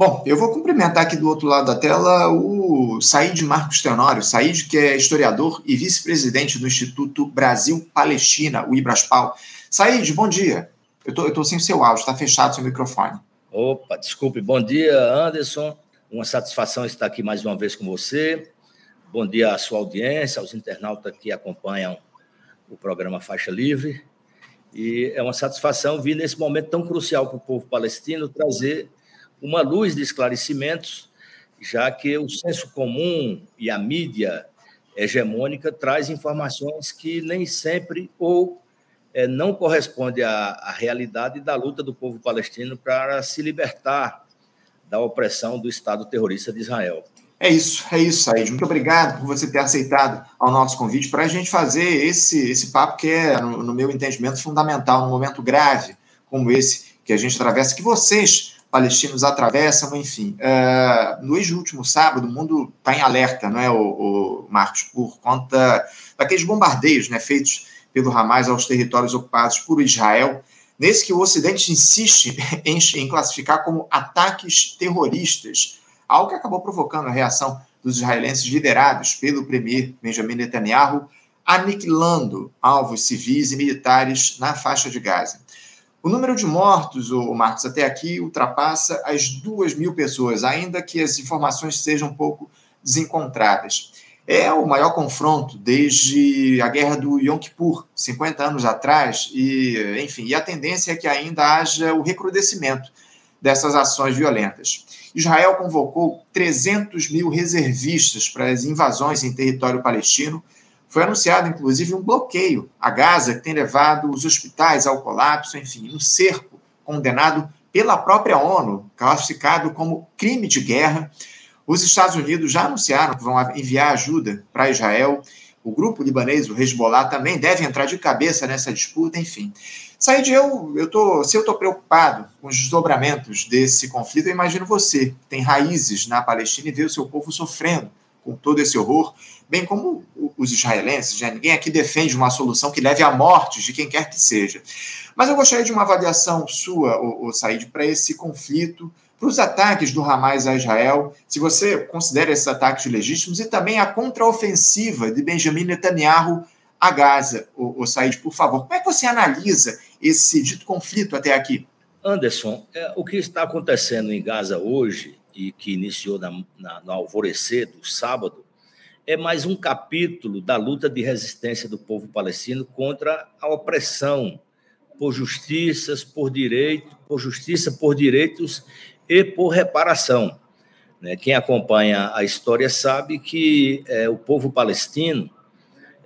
Bom, eu vou cumprimentar aqui do outro lado da tela o Said Marcos Tenório. Said, que é historiador e vice-presidente do Instituto Brasil-Palestina, o Ibraspal. Said, bom dia. Eu tô, tô sem o seu áudio, está fechado o seu microfone. Opa, desculpe. Bom dia, Anderson. Uma satisfação estar aqui mais uma vez com você. Bom dia à sua audiência, aos internautas que acompanham o programa Faixa Livre. E é uma satisfação vir nesse momento tão crucial para o povo palestino trazer uma luz de esclarecimentos, já que o senso comum e a mídia hegemônica traz informações que nem sempre ou é, não corresponde à, à realidade da luta do povo palestino para se libertar da opressão do Estado terrorista de Israel. É isso, é isso, Said. Muito obrigado por você ter aceitado ao nosso convite para a gente fazer esse, esse papo que é, no, no meu entendimento, fundamental, num momento grave como esse que a gente atravessa, que vocês palestinos atravessam, enfim. Uh, no último sábado, o mundo está em alerta, não é, o, o, Marcos, por conta daqueles bombardeios né, feitos pelo Hamas aos territórios ocupados por Israel, nesse que o Ocidente insiste em, em classificar como ataques terroristas, algo que acabou provocando a reação dos israelenses liderados pelo premier Benjamin Netanyahu, aniquilando alvos civis e militares na faixa de Gaza. O número de mortos, o Marcos, até aqui ultrapassa as duas mil pessoas, ainda que as informações sejam um pouco desencontradas. É o maior confronto desde a guerra do Yom Kippur, 50 anos atrás, e, enfim, e a tendência é que ainda haja o recrudescimento dessas ações violentas. Israel convocou 300 mil reservistas para as invasões em território palestino, foi anunciado, inclusive, um bloqueio a Gaza, que tem levado os hospitais ao colapso, enfim, um cerco condenado pela própria ONU, classificado como crime de guerra. Os Estados Unidos já anunciaram que vão enviar ajuda para Israel. O grupo libanês, o Hezbollah, também deve entrar de cabeça nessa disputa, enfim. Said, eu, eu tô, se eu estou preocupado com os desdobramentos desse conflito, eu imagino você, que tem raízes na Palestina e vê o seu povo sofrendo com todo esse horror, bem como os israelenses, né? ninguém aqui defende uma solução que leve à morte de quem quer que seja. Mas eu gostaria de uma avaliação sua, o, o Said, para esse conflito, para os ataques do Hamas a Israel, se você considera esses ataques legítimos, e também a contraofensiva de Benjamin Netanyahu a Gaza. O, o Said, por favor, como é que você analisa esse dito conflito até aqui? Anderson, é, o que está acontecendo em Gaza hoje e que iniciou na, na, no alvorecer do sábado, é mais um capítulo da luta de resistência do povo palestino contra a opressão por justiças, por direito, por justiça, por direitos e por reparação. Né? Quem acompanha a história sabe que é, o povo palestino,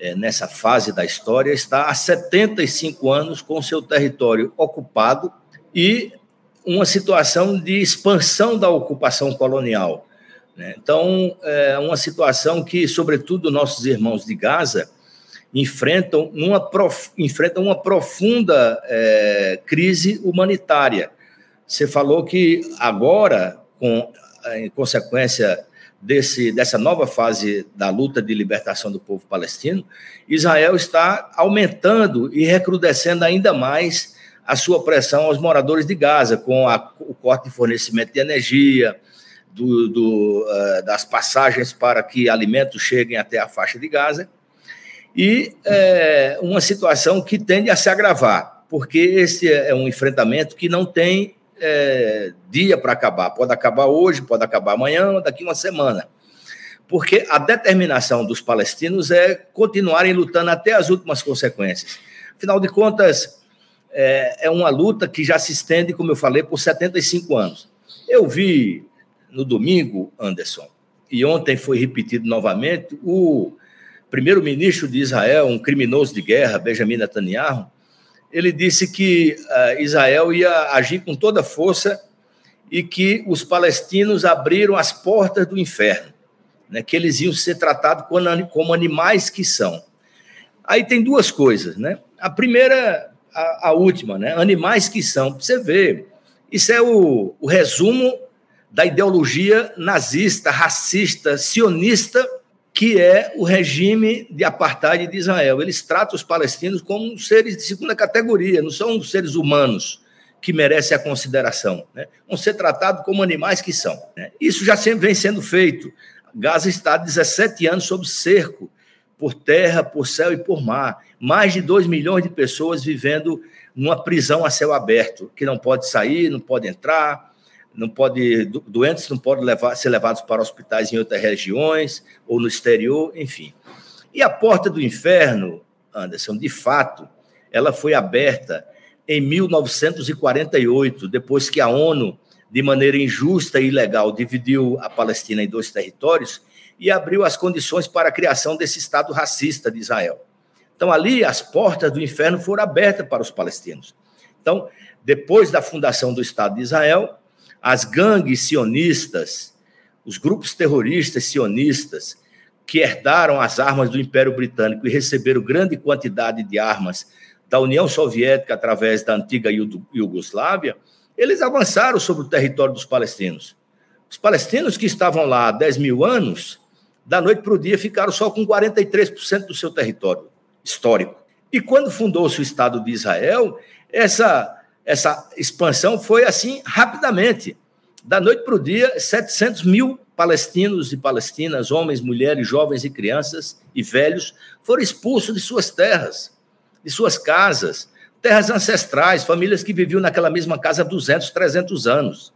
é, nessa fase da história, está há 75 anos com seu território ocupado e uma situação de expansão da ocupação colonial. Né? Então, é uma situação que, sobretudo, nossos irmãos de Gaza enfrentam uma, prof... enfrentam uma profunda é, crise humanitária. Você falou que agora, com, em consequência desse, dessa nova fase da luta de libertação do povo palestino, Israel está aumentando e recrudescendo ainda mais a sua pressão aos moradores de Gaza, com a, o corte de fornecimento de energia, do, do, uh, das passagens para que alimentos cheguem até a faixa de Gaza, e é, uma situação que tende a se agravar, porque esse é um enfrentamento que não tem é, dia para acabar. Pode acabar hoje, pode acabar amanhã, daqui uma semana. Porque a determinação dos palestinos é continuarem lutando até as últimas consequências. Afinal de contas, é, é uma luta que já se estende, como eu falei, por 75 anos. Eu vi no domingo, Anderson, e ontem foi repetido novamente, o primeiro-ministro de Israel, um criminoso de guerra, Benjamin Netanyahu, ele disse que uh, Israel ia agir com toda força e que os palestinos abriram as portas do inferno, né, que eles iam ser tratados como animais que são. Aí tem duas coisas, né? A primeira a, a última, né? Animais que são. Você vê, isso é o, o resumo da ideologia nazista, racista, sionista, que é o regime de apartheid de Israel. Eles tratam os palestinos como seres de segunda categoria, não são seres humanos que merece a consideração. Né? Vão ser tratados como animais que são. Né? Isso já sempre vem sendo feito. Gaza está há 17 anos sob cerco, por terra, por céu e por mar. Mais de 2 milhões de pessoas vivendo numa prisão a céu aberto, que não pode sair, não pode entrar, não pode doentes não podem levar, ser levados para hospitais em outras regiões ou no exterior, enfim. E a porta do inferno, Anderson, de fato, ela foi aberta em 1948, depois que a ONU, de maneira injusta e ilegal, dividiu a Palestina em dois territórios e abriu as condições para a criação desse Estado racista de Israel. Então, ali, as portas do inferno foram abertas para os palestinos. Então, depois da fundação do Estado de Israel, as gangues sionistas, os grupos terroristas sionistas, que herdaram as armas do Império Britânico e receberam grande quantidade de armas da União Soviética através da antiga Iugoslávia, eles avançaram sobre o território dos palestinos. Os palestinos que estavam lá há 10 mil anos, da noite para o dia, ficaram só com 43% do seu território histórico. E quando fundou-se o Estado de Israel, essa, essa expansão foi assim rapidamente. Da noite para o dia, 700 mil palestinos e palestinas, homens, mulheres, jovens e crianças e velhos, foram expulsos de suas terras, de suas casas, terras ancestrais, famílias que viviam naquela mesma casa há 200, 300 anos.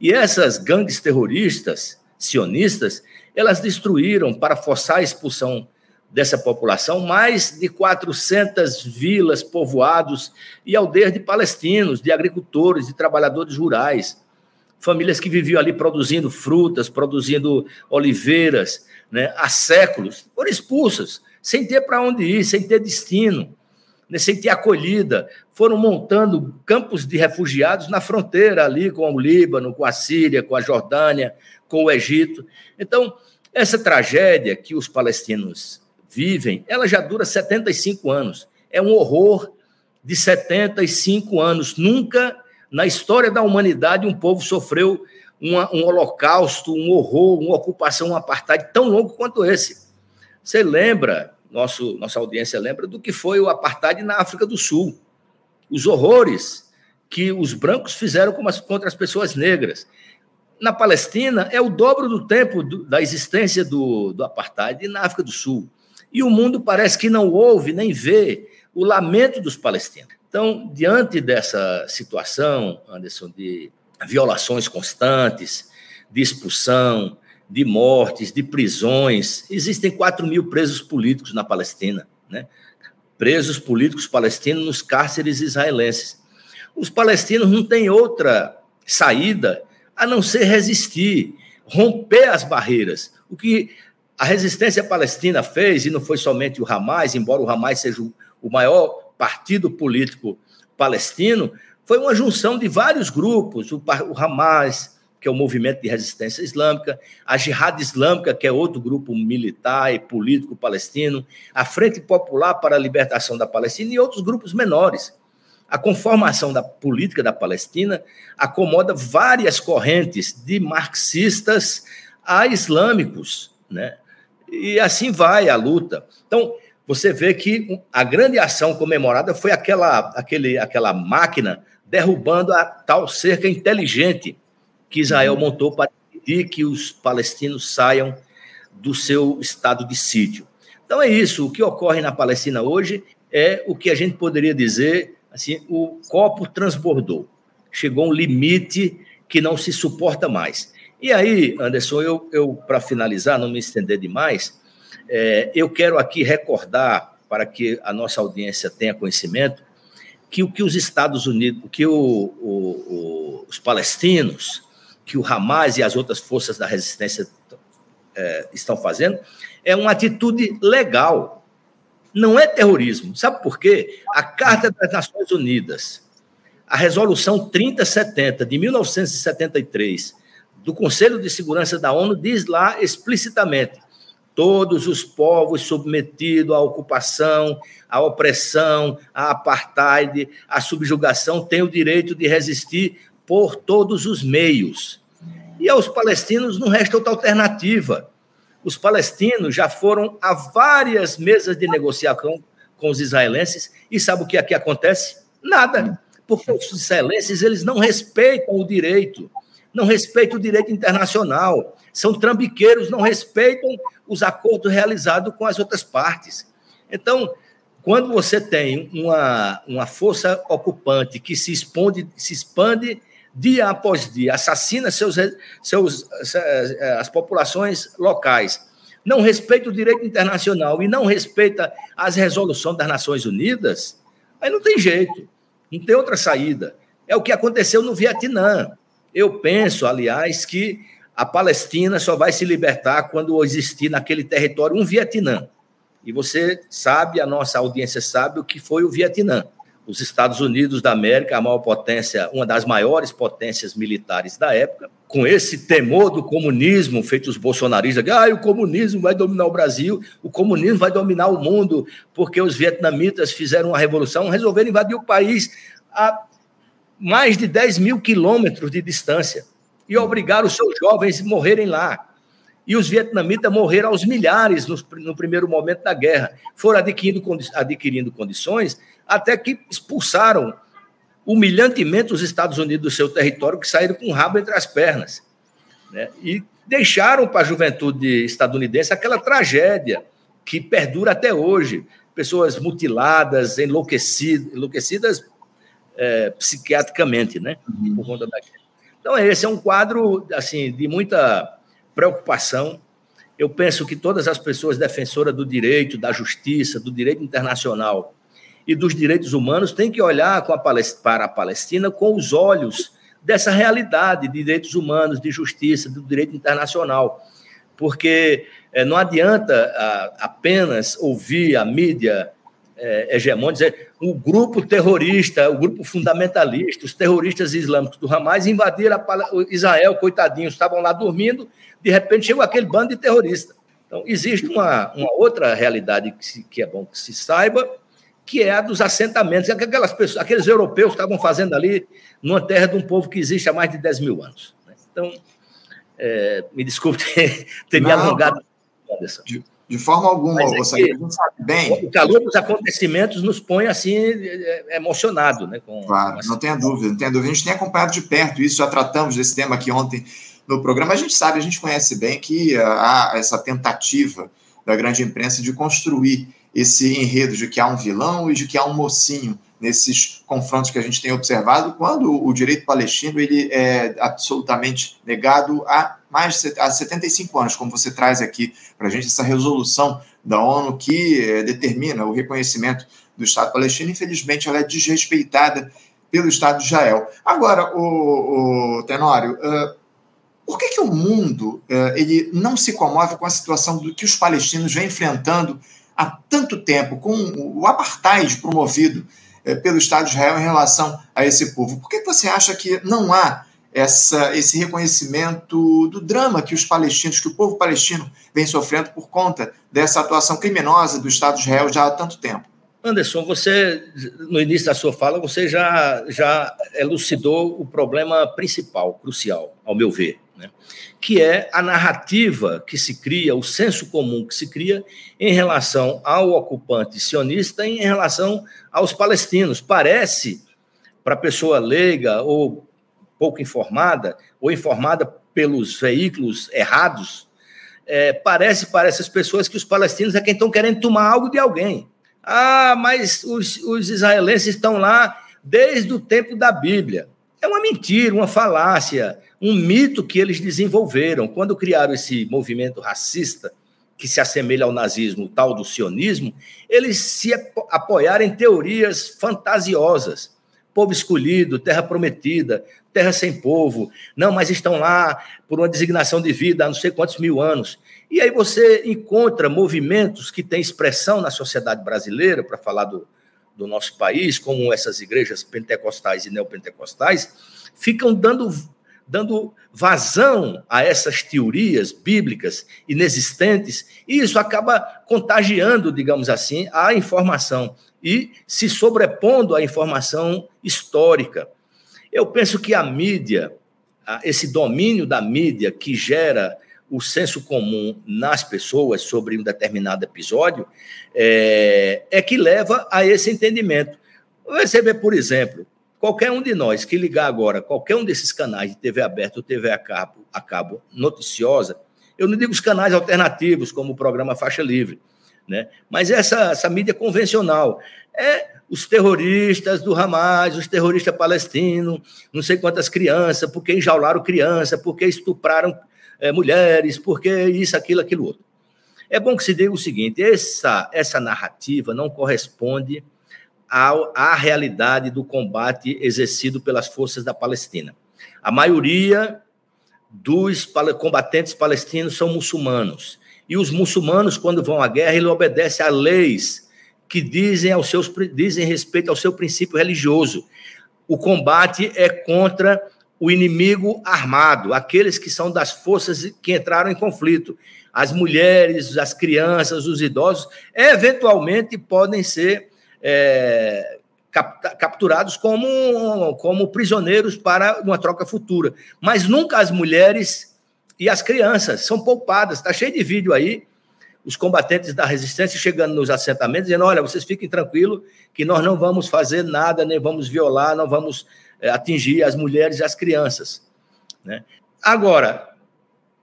E essas gangues terroristas, sionistas, elas destruíram, para forçar a expulsão dessa população, mais de 400 vilas, povoados e aldeias de palestinos, de agricultores, de trabalhadores rurais, famílias que viviam ali produzindo frutas, produzindo oliveiras, né, há séculos, foram expulsas, sem ter para onde ir, sem ter destino, né, sem ter acolhida, foram montando campos de refugiados na fronteira ali com o Líbano, com a Síria, com a Jordânia, com o Egito. Então, essa tragédia que os palestinos vivem, ela já dura 75 anos. É um horror de 75 anos. Nunca na história da humanidade um povo sofreu uma, um holocausto, um horror, uma ocupação, um apartheid tão longo quanto esse. Você lembra, nosso, nossa audiência lembra, do que foi o apartheid na África do Sul. Os horrores que os brancos fizeram contra as pessoas negras. Na Palestina, é o dobro do tempo do, da existência do, do apartheid na África do Sul. E o mundo parece que não ouve nem vê o lamento dos palestinos. Então, diante dessa situação, Anderson, de violações constantes, de expulsão, de mortes, de prisões, existem 4 mil presos políticos na Palestina, né? presos políticos palestinos nos cárceres israelenses. Os palestinos não têm outra saída a não ser resistir, romper as barreiras. O que a resistência palestina fez, e não foi somente o Hamas, embora o Hamas seja o maior partido político palestino, foi uma junção de vários grupos, o, Hamas, que é o movimento de resistência islâmica, a Jihad Islâmica, que é outro grupo militar e político palestino, a Frente Popular para a Libertação da Palestina e outros grupos menores. A conformação da política da Palestina acomoda várias correntes, de marxistas a islâmicos, né? E assim vai a luta. Então, você vê que a grande ação comemorada foi aquela, aquele, aquela máquina derrubando a tal cerca inteligente que Israel montou para impedir que os palestinos saiam do seu estado de sítio. Então é isso. O que ocorre na Palestina hoje é o que a gente poderia dizer assim: o copo transbordou. Chegou um limite que não se suporta mais. E aí, Anderson, eu, eu para finalizar, não me estender demais, é, eu quero aqui recordar, para que a nossa audiência tenha conhecimento, que o que os Estados Unidos, que o, o, o, os palestinos, que o Hamas e as outras forças da resistência é, estão fazendo, é uma atitude legal. Não é terrorismo. Sabe por quê? A Carta das Nações Unidas, a Resolução 3070 de 1973, do Conselho de Segurança da ONU diz lá explicitamente: todos os povos submetidos à ocupação, à opressão, à apartheid, à subjugação têm o direito de resistir por todos os meios. E aos palestinos não resta outra alternativa. Os palestinos já foram a várias mesas de negociação com os israelenses e sabe o que aqui acontece? Nada porque os israelenses eles não respeitam o direito, não respeitam o direito internacional, são trambiqueiros, não respeitam os acordos realizados com as outras partes. Então, quando você tem uma, uma força ocupante que se expande, se expande dia após dia, assassina seus, seus, as populações locais, não respeita o direito internacional e não respeita as resoluções das Nações Unidas, aí não tem jeito, não tem outra saída. É o que aconteceu no Vietnã. Eu penso, aliás, que a Palestina só vai se libertar quando existir naquele território um Vietnã. E você sabe, a nossa audiência sabe o que foi o Vietnã os Estados Unidos da América, a maior potência, uma das maiores potências militares da época, com esse temor do comunismo, feito os bolsonaristas, ah, o comunismo vai dominar o Brasil, o comunismo vai dominar o mundo, porque os vietnamitas fizeram uma revolução, resolveram invadir o país mais de 10 mil quilômetros de distância e obrigaram os seus jovens a morrerem lá. E os vietnamitas morreram aos milhares no, no primeiro momento da guerra. Foram adquirindo, adquirindo condições até que expulsaram humilhantemente os Estados Unidos do seu território, que saíram com o rabo entre as pernas. Né? E deixaram para a juventude estadunidense aquela tragédia que perdura até hoje. Pessoas mutiladas, enlouquecidas, enlouquecidas é, psiquiatricamente, né? Uhum. Por conta da guerra. Então, esse é um quadro assim de muita preocupação. Eu penso que todas as pessoas defensoras do direito, da justiça, do direito internacional, e dos direitos humanos tem que olhar a para a Palestina com os olhos dessa realidade de direitos humanos, de justiça, do direito internacional. Porque é, não adianta a, apenas ouvir a mídia é, hegemônica dizer o grupo terrorista, o grupo fundamentalista, os terroristas islâmicos do Hamas invadiram Israel, coitadinhos, estavam lá dormindo, de repente chegou aquele bando de terroristas. Então, existe uma, uma outra realidade que, se, que é bom que se saiba, que é a dos assentamentos, que aquelas pessoas, aqueles europeus estavam fazendo ali numa terra de um povo que existe há mais de 10 mil anos. Né? Então, é, me desculpe ter, ter me alongado. De, de, forma alguma, é você não sabe bem. O calor dos acontecimentos nos põe assim é, é, emocionado. Né, com, claro, com não tenha dúvida, não tenha dúvida. A gente tem acompanhado de perto isso, já tratamos desse tema aqui ontem no programa. A gente sabe, a gente conhece bem que há essa tentativa da grande imprensa de construir esse enredo de que há um vilão e de que há um mocinho nesses confrontos que a gente tem observado, quando o direito palestino ele é absolutamente negado há mais de há 75 anos, como você traz aqui para a gente essa resolução da ONU que é, determina o reconhecimento do Estado palestino, infelizmente ela é desrespeitada pelo Estado de Israel. Agora, o, o Tenório, uh, por que, que o mundo uh, ele não se comove com a situação do que os palestinos vêm enfrentando há tanto tempo com o apartheid promovido eh, pelo Estado de Israel em relação a esse povo. Por que você acha que não há essa, esse reconhecimento do drama que os palestinos, que o povo palestino vem sofrendo por conta dessa atuação criminosa do Estado de Israel já há tanto tempo? Anderson, você, no início da sua fala, você já, já elucidou o problema principal, crucial, ao meu ver né? que é a narrativa que se cria, o senso comum que se cria em relação ao ocupante sionista e em relação aos palestinos. Parece, para a pessoa leiga ou pouco informada, ou informada pelos veículos errados, é, parece para essas pessoas que os palestinos é quem estão querendo tomar algo de alguém. Ah, mas os, os israelenses estão lá desde o tempo da Bíblia. É uma mentira, uma falácia, um mito que eles desenvolveram. Quando criaram esse movimento racista, que se assemelha ao nazismo, o tal do sionismo, eles se apoiaram em teorias fantasiosas. Povo escolhido, terra prometida, terra sem povo. Não, mas estão lá por uma designação de vida há não sei quantos mil anos. E aí você encontra movimentos que têm expressão na sociedade brasileira, para falar do, do nosso país, como essas igrejas pentecostais e neopentecostais, ficam dando, dando vazão a essas teorias bíblicas inexistentes, e isso acaba contagiando, digamos assim, a informação e se sobrepondo à informação histórica. Eu penso que a mídia, esse domínio da mídia que gera o senso comum nas pessoas sobre um determinado episódio é, é que leva a esse entendimento. Você vê, por exemplo, qualquer um de nós que ligar agora, qualquer um desses canais de TV aberta ou TV a cabo, a cabo noticiosa, eu não digo os canais alternativos, como o programa Faixa Livre, né? mas essa, essa mídia convencional. É os terroristas do Hamas, os terroristas palestinos, não sei quantas crianças, porque enjaularam criança, porque estupraram é, mulheres, porque isso, aquilo, aquilo outro. É bom que se diga o seguinte: essa, essa narrativa não corresponde ao, à realidade do combate exercido pelas forças da Palestina. A maioria dos combatentes palestinos são muçulmanos. E os muçulmanos, quando vão à guerra, eles obedecem a leis que dizem, aos seus, dizem respeito ao seu princípio religioso. O combate é contra o inimigo armado, aqueles que são das forças que entraram em conflito. As mulheres, as crianças, os idosos, eventualmente podem ser é, capturados como, como prisioneiros para uma troca futura. Mas nunca as mulheres e as crianças são poupadas. Está cheio de vídeo aí, os combatentes da resistência chegando nos assentamentos, dizendo: olha, vocês fiquem tranquilos que nós não vamos fazer nada, nem vamos violar, não vamos é, atingir as mulheres e as crianças. Né? Agora,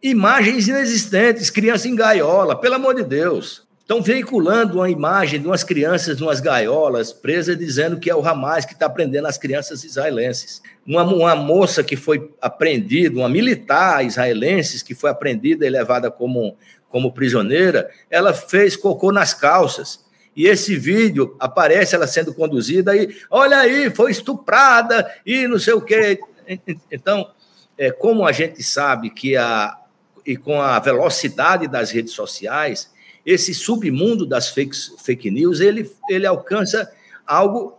imagens inexistentes, criança em gaiola, pelo amor de Deus. Estão veiculando uma imagem de umas crianças umas gaiolas presas, dizendo que é o Hamas que está prendendo as crianças israelenses. Uma, uma moça que foi apreendida, uma militar israelense que foi apreendida e levada como, como prisioneira, ela fez cocô nas calças. E esse vídeo aparece ela sendo conduzida e, olha aí, foi estuprada e não sei o quê. Então, é, como a gente sabe que a, e com a velocidade das redes sociais, esse submundo das fake, fake news, ele, ele alcança algo,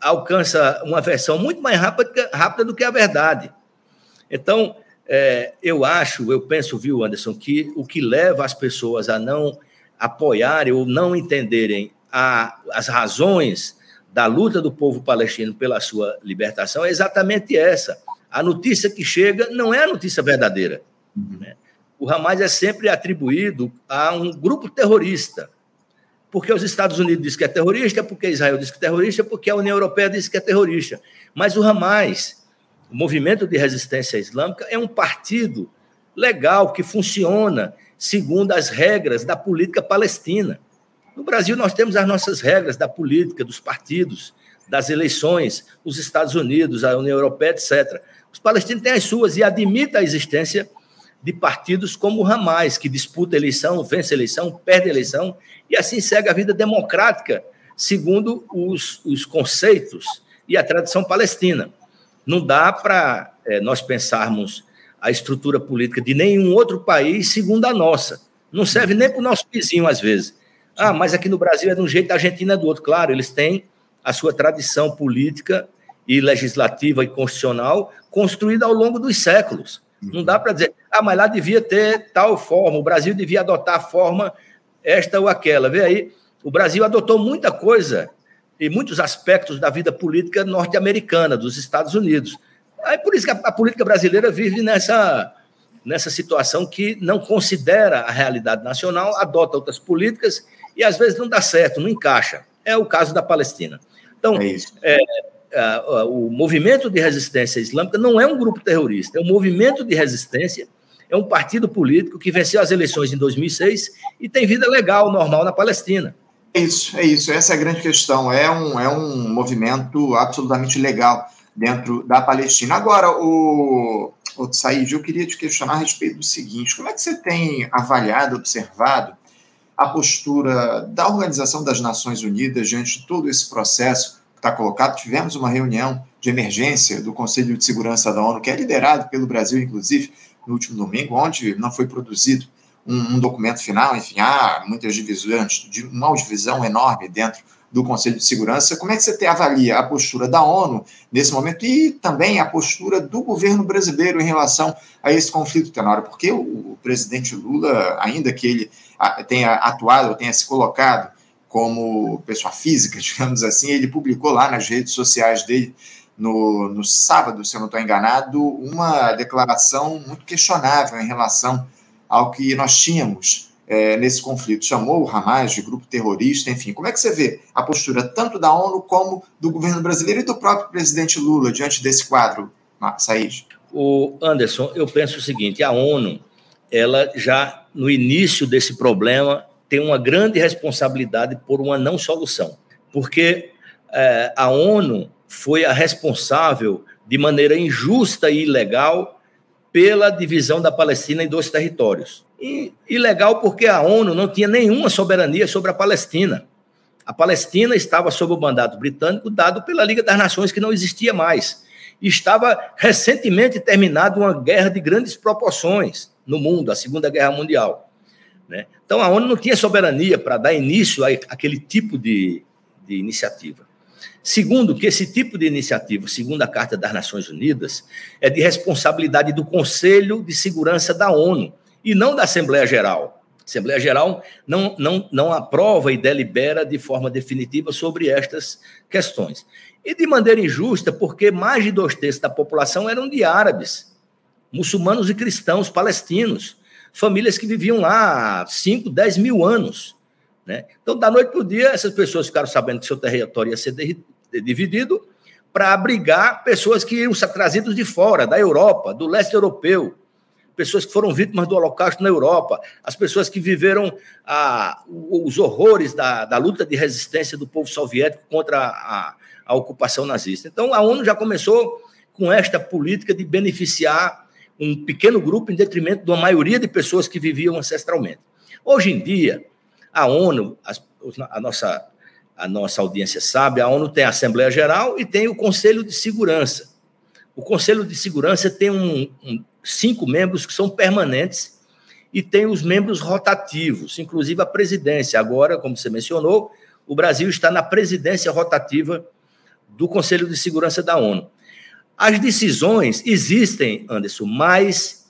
alcança uma versão muito mais rápida, rápida do que a verdade. Então, é, eu acho, eu penso, viu, Anderson, que o que leva as pessoas a não apoiarem ou não entenderem a, as razões da luta do povo palestino pela sua libertação é exatamente essa. A notícia que chega não é a notícia verdadeira. Né? O Hamas é sempre atribuído a um grupo terrorista. Porque os Estados Unidos dizem que é terrorista, porque Israel diz que é terrorista, porque a União Europeia diz que é terrorista. Mas o Hamas, o Movimento de Resistência Islâmica, é um partido legal que funciona segundo as regras da política palestina. No Brasil, nós temos as nossas regras da política, dos partidos, das eleições, os Estados Unidos, a União Europeia, etc. Os palestinos têm as suas e admitem a existência de partidos como o Hamas, que disputa eleição, vence eleição, perde eleição, e assim segue a vida democrática, segundo os, os conceitos e a tradição palestina. Não dá para é, nós pensarmos a estrutura política de nenhum outro país segundo a nossa. Não serve nem para o nosso vizinho, às vezes. Ah, mas aqui no Brasil é de um jeito, a Argentina é do outro. Claro, eles têm a sua tradição política e legislativa e constitucional construída ao longo dos séculos. Não dá para dizer, ah, mas lá devia ter tal forma, o Brasil devia adotar a forma esta ou aquela. Vê aí, o Brasil adotou muita coisa e muitos aspectos da vida política norte-americana, dos Estados Unidos. Aí por isso que a, a, política brasileira vive nessa, nessa situação que não considera a realidade nacional, adota outras políticas e às vezes não dá certo, não encaixa. É o caso da Palestina. Então, é, é o movimento de resistência islâmica não é um grupo terrorista, é um movimento de resistência, é um partido político que venceu as eleições em 2006 e tem vida legal, normal na Palestina. É isso, é isso. Essa é a grande questão. É um, é um movimento absolutamente legal dentro da Palestina. Agora, o, o Said, eu queria te questionar a respeito do seguinte: como é que você tem avaliado, observado a postura da Organização das Nações Unidas diante de todo esse processo está colocado. Tivemos uma reunião de emergência do Conselho de Segurança da ONU, que é liderado pelo Brasil, inclusive, no último domingo, onde não foi produzido um, um documento final, enfim, há muitas divisões, uma divisão enorme dentro do Conselho de Segurança. Como é que você avalia a postura da ONU nesse momento e também a postura do governo brasileiro em relação a esse conflito, Tenório? Porque o, o presidente Lula, ainda que ele tenha atuado, tenha se colocado como pessoa física, digamos assim, ele publicou lá nas redes sociais dele, no, no sábado, se eu não estou enganado, uma declaração muito questionável em relação ao que nós tínhamos é, nesse conflito, chamou o Hamas de grupo terrorista, enfim. Como é que você vê a postura tanto da ONU como do governo brasileiro e do próprio presidente Lula diante desse quadro, Said? O Anderson, eu penso o seguinte: a ONU, ela já no início desse problema tem uma grande responsabilidade por uma não solução, porque é, a ONU foi a responsável de maneira injusta e ilegal pela divisão da Palestina em dois territórios. E ilegal porque a ONU não tinha nenhuma soberania sobre a Palestina. A Palestina estava sob o mandato britânico dado pela Liga das Nações, que não existia mais. Estava recentemente terminada uma guerra de grandes proporções no mundo, a Segunda Guerra Mundial. Né? Então a ONU não tinha soberania para dar início àquele tipo de, de iniciativa. Segundo, que esse tipo de iniciativa, segundo a Carta das Nações Unidas, é de responsabilidade do Conselho de Segurança da ONU e não da Assembleia Geral. A Assembleia Geral não, não, não aprova e delibera de forma definitiva sobre estas questões. E de maneira injusta, porque mais de dois terços da população eram de árabes, muçulmanos e cristãos palestinos, famílias que viviam lá há 5, 10 mil anos. Né? Então, da noite para o dia, essas pessoas ficaram sabendo que seu território ia ser dividido para abrigar pessoas que iam ser trazidas de fora, da Europa, do leste europeu, pessoas que foram vítimas do Holocausto na Europa, as pessoas que viveram os horrores da, da, luta de resistência do povo soviético contra a, a ocupação nazista. Então, a ONU já começou com esta política de beneficiar um pequeno grupo em detrimento de uma maioria de pessoas que viviam ancestralmente. Hoje em dia, a ONU, a, a nossa a nossa audiência sabe, a ONU tem a Assembleia Geral e tem o Conselho de Segurança. O Conselho de Segurança tem um, um, cinco membros que são permanentes e tem os membros rotativos, inclusive a presidência. Agora, como você mencionou, o Brasil está na presidência rotativa do Conselho de Segurança da ONU. As decisões existem, Anderson, mais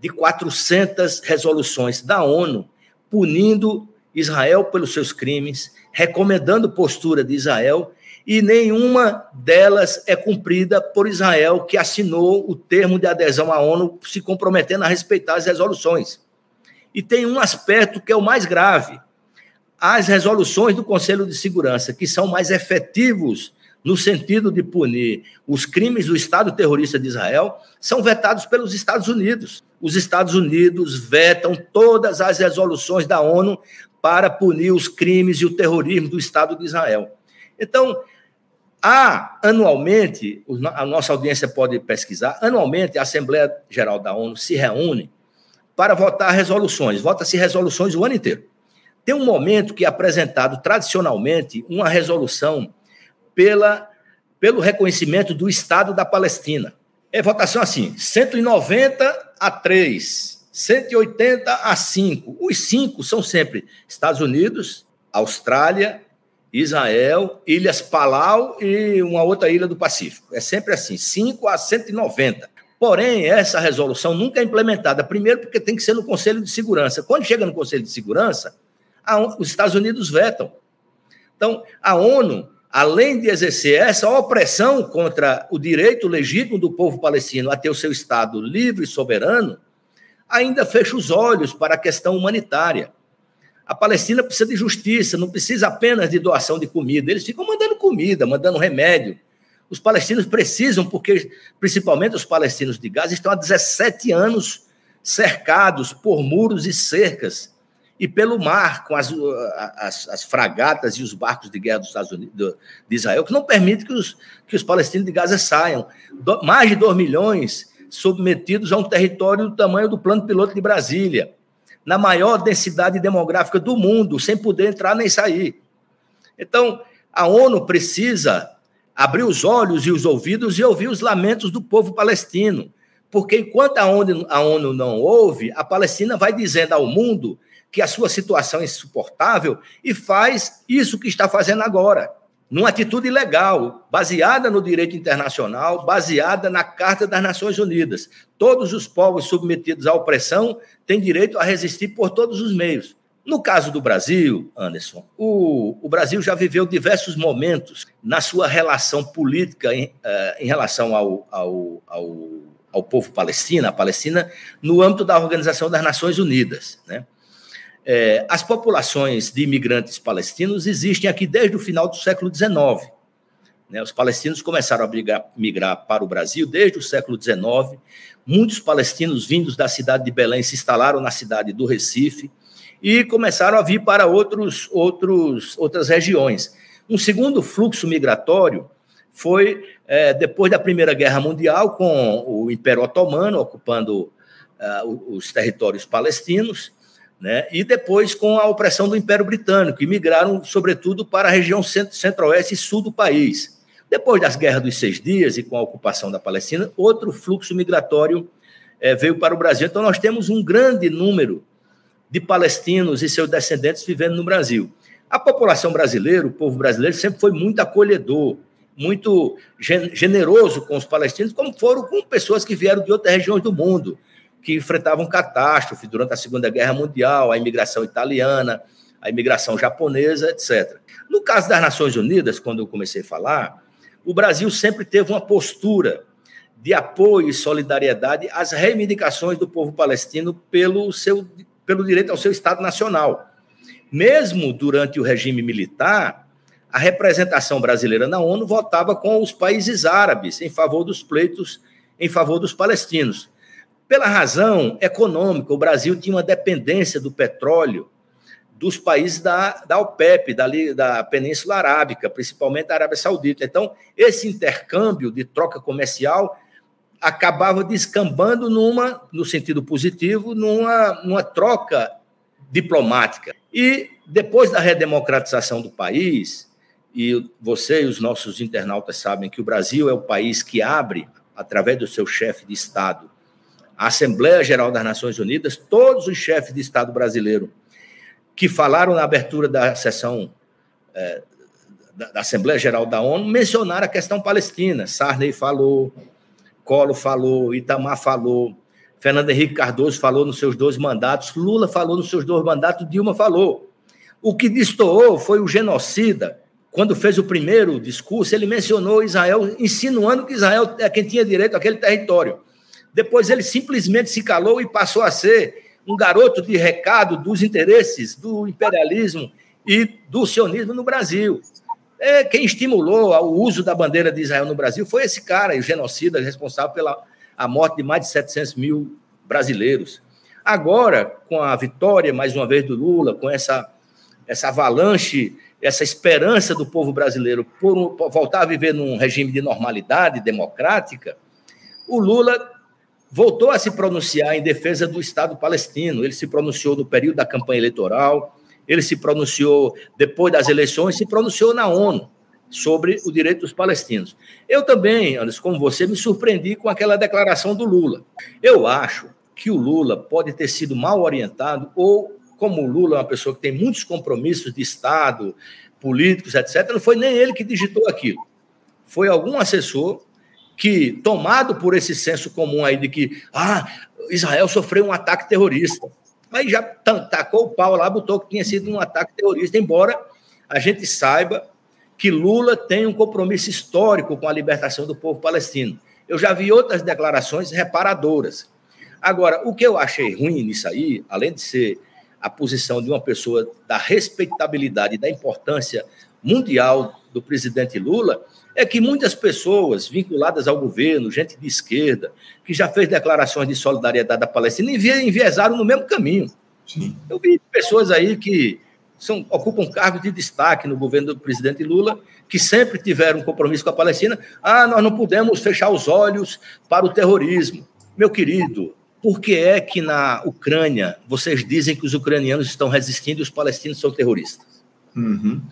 de 400 resoluções da ONU punindo Israel pelos seus crimes, recomendando postura de Israel, e nenhuma delas é cumprida por Israel, que assinou o termo de adesão à ONU, se comprometendo a respeitar as resoluções. E tem um aspecto que é o mais grave: as resoluções do Conselho de Segurança, que são mais efetivos no sentido de punir os crimes do Estado terrorista de Israel, são vetados pelos Estados Unidos. Os Estados Unidos vetam todas as resoluções da ONU para punir os crimes e o terrorismo do Estado de Israel. Então, há anualmente, a nossa audiência pode pesquisar, anualmente a Assembleia Geral da ONU se reúne para votar resoluções. Vota-se resoluções o ano inteiro. Tem um momento que é apresentado tradicionalmente uma resolução pela, pelo reconhecimento do Estado da Palestina. É votação assim: 190 a 3, 180 a 5. Os cinco são sempre Estados Unidos, Austrália, Israel, Ilhas Palau e uma outra ilha do Pacífico. É sempre assim, 5 a 190. Porém, essa resolução nunca é implementada. Primeiro, porque tem que ser no Conselho de Segurança. Quando chega no Conselho de Segurança, os Estados Unidos vetam. Então, a ONU, além de exercer essa opressão contra o direito legítimo do povo palestino a ter o seu Estado livre e soberano, ainda fecha os olhos para a questão humanitária. A Palestina precisa de justiça, não precisa apenas de doação de comida. Eles ficam mandando comida, mandando remédio. Os palestinos precisam, porque, principalmente os palestinos de Gaza, estão há 17 anos cercados por muros e cercas e pelo mar, com as, as, as fragatas e os barcos de guerra dos Estados Unidos, de Israel, que não permite que os, que os palestinos de Gaza saiam. Do, mais de 2 milhões submetidos a um território do tamanho do plano piloto de Brasília, na maior densidade demográfica do mundo, sem poder entrar nem sair. Então, a ONU precisa abrir os olhos e os ouvidos e ouvir os lamentos do povo palestino, porque enquanto a ONU, a ONU não ouve, a Palestina vai dizendo ao mundo que a sua situação é insuportável e faz isso que está fazendo agora numa atitude legal, baseada no direito internacional, baseada na Carta das Nações Unidas. Todos os povos submetidos à opressão têm direito a resistir por todos os meios. No caso do Brasil, Anderson, o, o Brasil já viveu diversos momentos na sua relação política em, uh, em relação ao, ao, ao, ao povo palestino, a Palestina, no âmbito da Organização das Nações Unidas. Né? É, as populações de imigrantes palestinos existem aqui desde o final do século XIX. Né? Os palestinos começaram a migrar, migrar para o Brasil desde o século XIX. Muitos palestinos vindos da cidade de Belém se instalaram na cidade do Recife e começaram a vir para outros, outros, outras regiões. Um segundo fluxo migratório foi é, depois da Primeira Guerra Mundial, com o Império Otomano ocupando uh, os territórios palestinos, né? e depois com a opressão do Império Britânico, que migraram, sobretudo, para a região centro-oeste e sul do país. Depois das guerras dos seis dias e com a ocupação da Palestina, outro fluxo migratório é, veio para o Brasil. Então, nós temos um grande número de palestinos e seus descendentes vivendo no Brasil. A população brasileira, o povo brasileiro, sempre foi muito acolhedor, muito generoso com os palestinos, como foram com pessoas que vieram de outras regiões do mundo, que enfrentavam catástrofe durante a Segunda Guerra Mundial, a imigração italiana, a imigração japonesa, etc. No caso das Nações Unidas, quando eu comecei a falar, o Brasil sempre teve uma postura de apoio e solidariedade às reivindicações do povo palestino pelo, seu, pelo direito ao seu Estado Nacional. Mesmo durante o regime militar, a representação brasileira na ONU votava com os países árabes em favor dos pleitos em favor dos palestinos. Pela razão econômica, o Brasil tinha uma dependência do petróleo dos países da, da OPEP, da, da Península Arábica, principalmente da Arábia Saudita. Então, esse intercâmbio de troca comercial acabava descambando numa, no sentido positivo, numa, numa troca diplomática. E depois da redemocratização do país, e você e os nossos internautas sabem que o Brasil é o país que abre, através do seu chefe de Estado, a Assembleia Geral das Nações Unidas, todos os chefes de Estado brasileiro que falaram na abertura da sessão é, da, Assembleia Geral da ONU mencionaram a questão palestina. Sarney falou, Collor falou, Itamar falou, Fernando Henrique Cardoso falou nos seus dois mandatos, Lula falou nos seus dois mandatos, Dilma falou. O que destoou foi o genocida. Quando fez o primeiro discurso, ele mencionou Israel, insinuando que Israel é quem tinha direito àquele território. Depois ele simplesmente se calou e passou a ser um garoto de recado dos interesses do imperialismo e do sionismo no Brasil. É, quem estimulou o uso da bandeira de Israel no Brasil foi esse cara, o genocida responsável pela a morte de mais de 700 mil brasileiros. Agora, com a vitória, mais uma vez, do Lula, com essa, essa avalanche, essa esperança do povo brasileiro por, por voltar a viver num regime de normalidade democrática, o Lula voltou a se pronunciar em defesa do Estado palestino. Ele se pronunciou no período da campanha eleitoral, ele se pronunciou depois das eleições, se pronunciou na ONU sobre o direito dos palestinos. Eu também, Anderson, como você, me surpreendi com aquela declaração do Lula. Eu acho que o Lula pode ter sido mal orientado ou como o Lula é uma pessoa que tem muitos compromissos de Estado, políticos, etc., não foi nem ele que digitou aquilo. Foi algum assessor que, tomado por esse senso comum aí de que ah, Israel sofreu um ataque terrorista, aí já tacou o pau lá, botou que tinha sido um ataque terrorista, embora a gente saiba que Lula tem um compromisso histórico com a libertação do povo palestino. Eu já vi outras declarações reparadoras. Agora, o que eu achei ruim nisso aí, além de ser a posição de uma pessoa da respeitabilidade e da importância mundial do presidente Lula, é que muitas pessoas vinculadas ao governo, gente de esquerda, que já fez declarações de solidariedade à Palestina, enviesaram no mesmo caminho. Sim. Eu vi pessoas aí que são, ocupam cargos de destaque no governo do presidente Lula, que sempre tiveram um compromisso com a Palestina. Ah, nós não podemos fechar os olhos para o terrorismo. Meu querido, por que é que na Ucrânia vocês dizem que os ucranianos estão resistindo e os palestinos são terroristas? Uhum.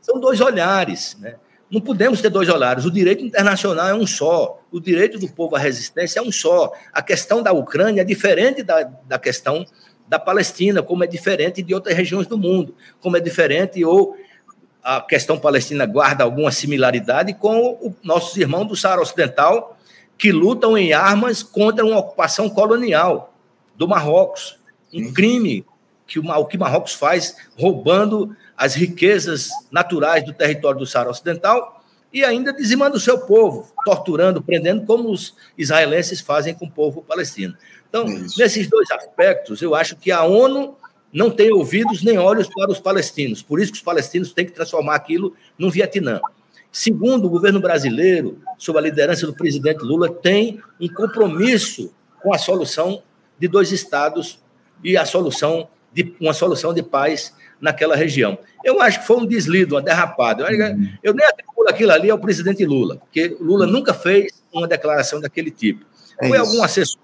São dois olhares, né? Não podemos ter dois olhares. O direito internacional é um só. O direito do povo à resistência é um só. A questão da Ucrânia é diferente da, da questão da Palestina, como é diferente de outras regiões do mundo, como é diferente ou a questão palestina guarda alguma similaridade com os nossos irmãos do Saara Ocidental que lutam em armas contra uma ocupação colonial do Marrocos. Um crime que o, que Marrocos faz roubando as riquezas naturais do território do Saara Ocidental e ainda dizimando o seu povo, torturando, prendendo, como os israelenses fazem com o povo palestino. Então, Isso. nesses dois aspectos, eu acho que a ONU não tem ouvidos nem olhos para os palestinos. Por isso que os palestinos têm que transformar aquilo num Vietnã. Segundo, o governo brasileiro, sob a liderança do presidente Lula, tem um compromisso com a solução de dois estados e a solução de uma solução de paz naquela região. Eu acho que foi um deslido, uma derrapada. Eu, eu nem atribuo aquilo ali ao presidente Lula, porque Lula nunca fez uma declaração daquele tipo. É foi algum assessor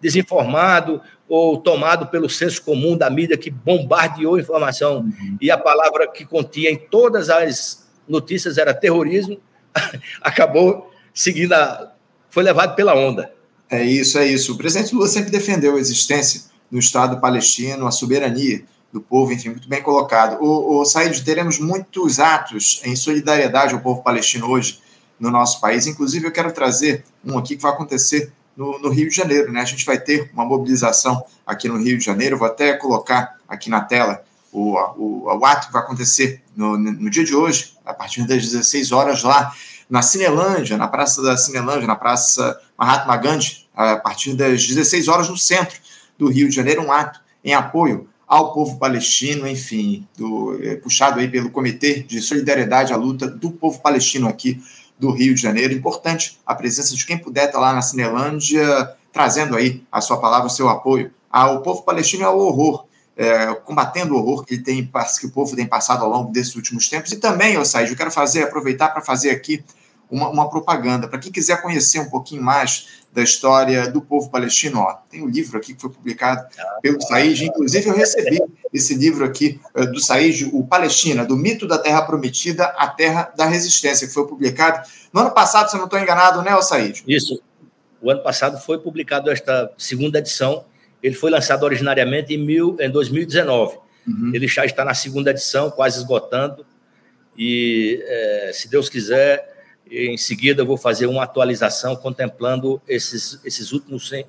desinformado ou tomado pelo senso comum da mídia que bombardeou informação uhum. e a palavra que continha em todas as notícias era terrorismo, acabou seguindo a, foi levado pela onda. É isso, é isso. O presidente Lula sempre defendeu a existência do Estado palestino, a soberania do povo, enfim, muito bem colocado. O, o Said, teremos muitos atos em solidariedade ao povo palestino hoje no nosso país. Inclusive, eu quero trazer um aqui que vai acontecer no, no, Rio de Janeiro, né? A gente vai ter uma mobilização aqui no Rio de Janeiro. Vou até colocar aqui na tela o, o, o ato que vai acontecer no, no dia de hoje, a partir das 16 horas, lá na Cinelândia, na Praça da Cinelândia, na Praça Mahatma Gandhi, a partir das 16 horas no centro do Rio de Janeiro, um ato em apoio ao povo palestino, enfim, do, é, puxado aí pelo Comitê de Solidariedade à Luta do Povo Palestino aqui do Rio de Janeiro. Importante a presença de quem puder estar lá na Cinelândia, trazendo aí a sua palavra, o seu apoio ao povo palestino e ao horror, é, combatendo o horror que, tem, que o povo tem passado ao longo desses últimos tempos. E também, Osaid, eu quero fazer, aproveitar para fazer aqui uma, uma propaganda. Para quem quiser conhecer um pouquinho mais da história do povo palestino, ó, tem um livro aqui que foi publicado pelo Said, inclusive eu recebi esse livro aqui uh, do Said, o Palestina, do mito da Terra Prometida à Terra da Resistência, que foi publicado no ano passado, se eu não estou enganado, né, Said? Isso. O ano passado foi publicado esta segunda edição. Ele foi lançado originariamente em, mil, em 2019. Uhum. Ele já está na segunda edição, quase esgotando. E, é, se Deus quiser, em seguida, eu vou fazer uma atualização contemplando esses, esses últimos uh,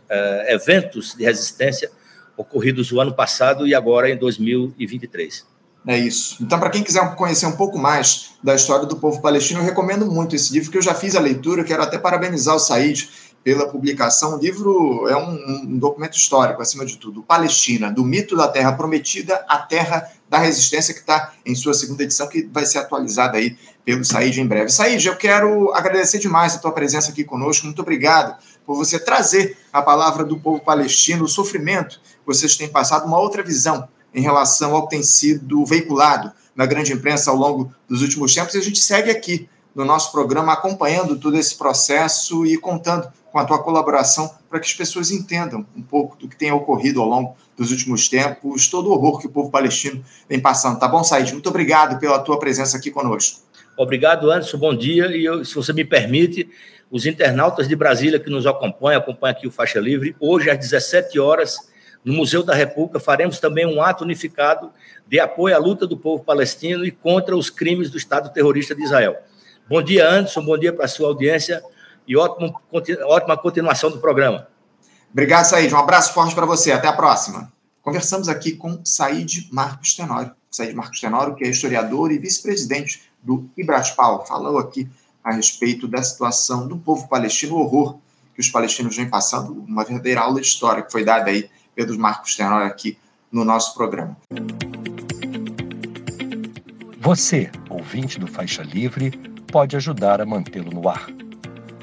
eventos de resistência ocorridos no ano passado e agora em 2023. É isso. Então, para quem quiser conhecer um pouco mais da história do povo palestino, eu recomendo muito esse livro, que eu já fiz a leitura, quero até parabenizar o Said pela publicação. O livro é um, um documento histórico, acima de tudo. Palestina, do mito da terra prometida à terra da resistência, que está em sua segunda edição, que vai ser atualizada aí pelo Said em breve. Said, eu quero agradecer demais a tua presença aqui conosco. Muito obrigado por você trazer a palavra do povo palestino, o sofrimento que vocês têm passado, uma outra visão em relação ao que tem sido veiculado na grande imprensa ao longo dos últimos tempos. E a gente segue aqui no nosso programa acompanhando todo esse processo e contando com a tua colaboração para que as pessoas entendam um pouco do que tem ocorrido ao longo dos últimos tempos, todo o horror que o povo palestino vem passando. Tá bom, Said? Muito obrigado pela tua presença aqui conosco. Obrigado, Anderson. Bom dia. E eu, se você me permite, os internautas de Brasília que nos acompanham, acompanham aqui o Faixa Livre, hoje às 17 horas, no Museu da República, faremos também um ato unificado de apoio à luta do povo palestino e contra os crimes do Estado terrorista de Israel. Bom dia, Anderson. Bom dia para a sua audiência e ótimo, ótima continuação do programa. Obrigado, Said. Um abraço forte para você. Até a próxima. Conversamos aqui com Said Marcos Tenório. Said Marcos Tenório, que é historiador e vice-presidente do Ibraspal, falou aqui a respeito da situação do povo palestino, o horror que os palestinos vêm passando, uma verdadeira aula de história que foi dada aí Pedro Marcos Tenório aqui no nosso programa. Você, ouvinte do Faixa Livre, pode ajudar a mantê-lo no ar.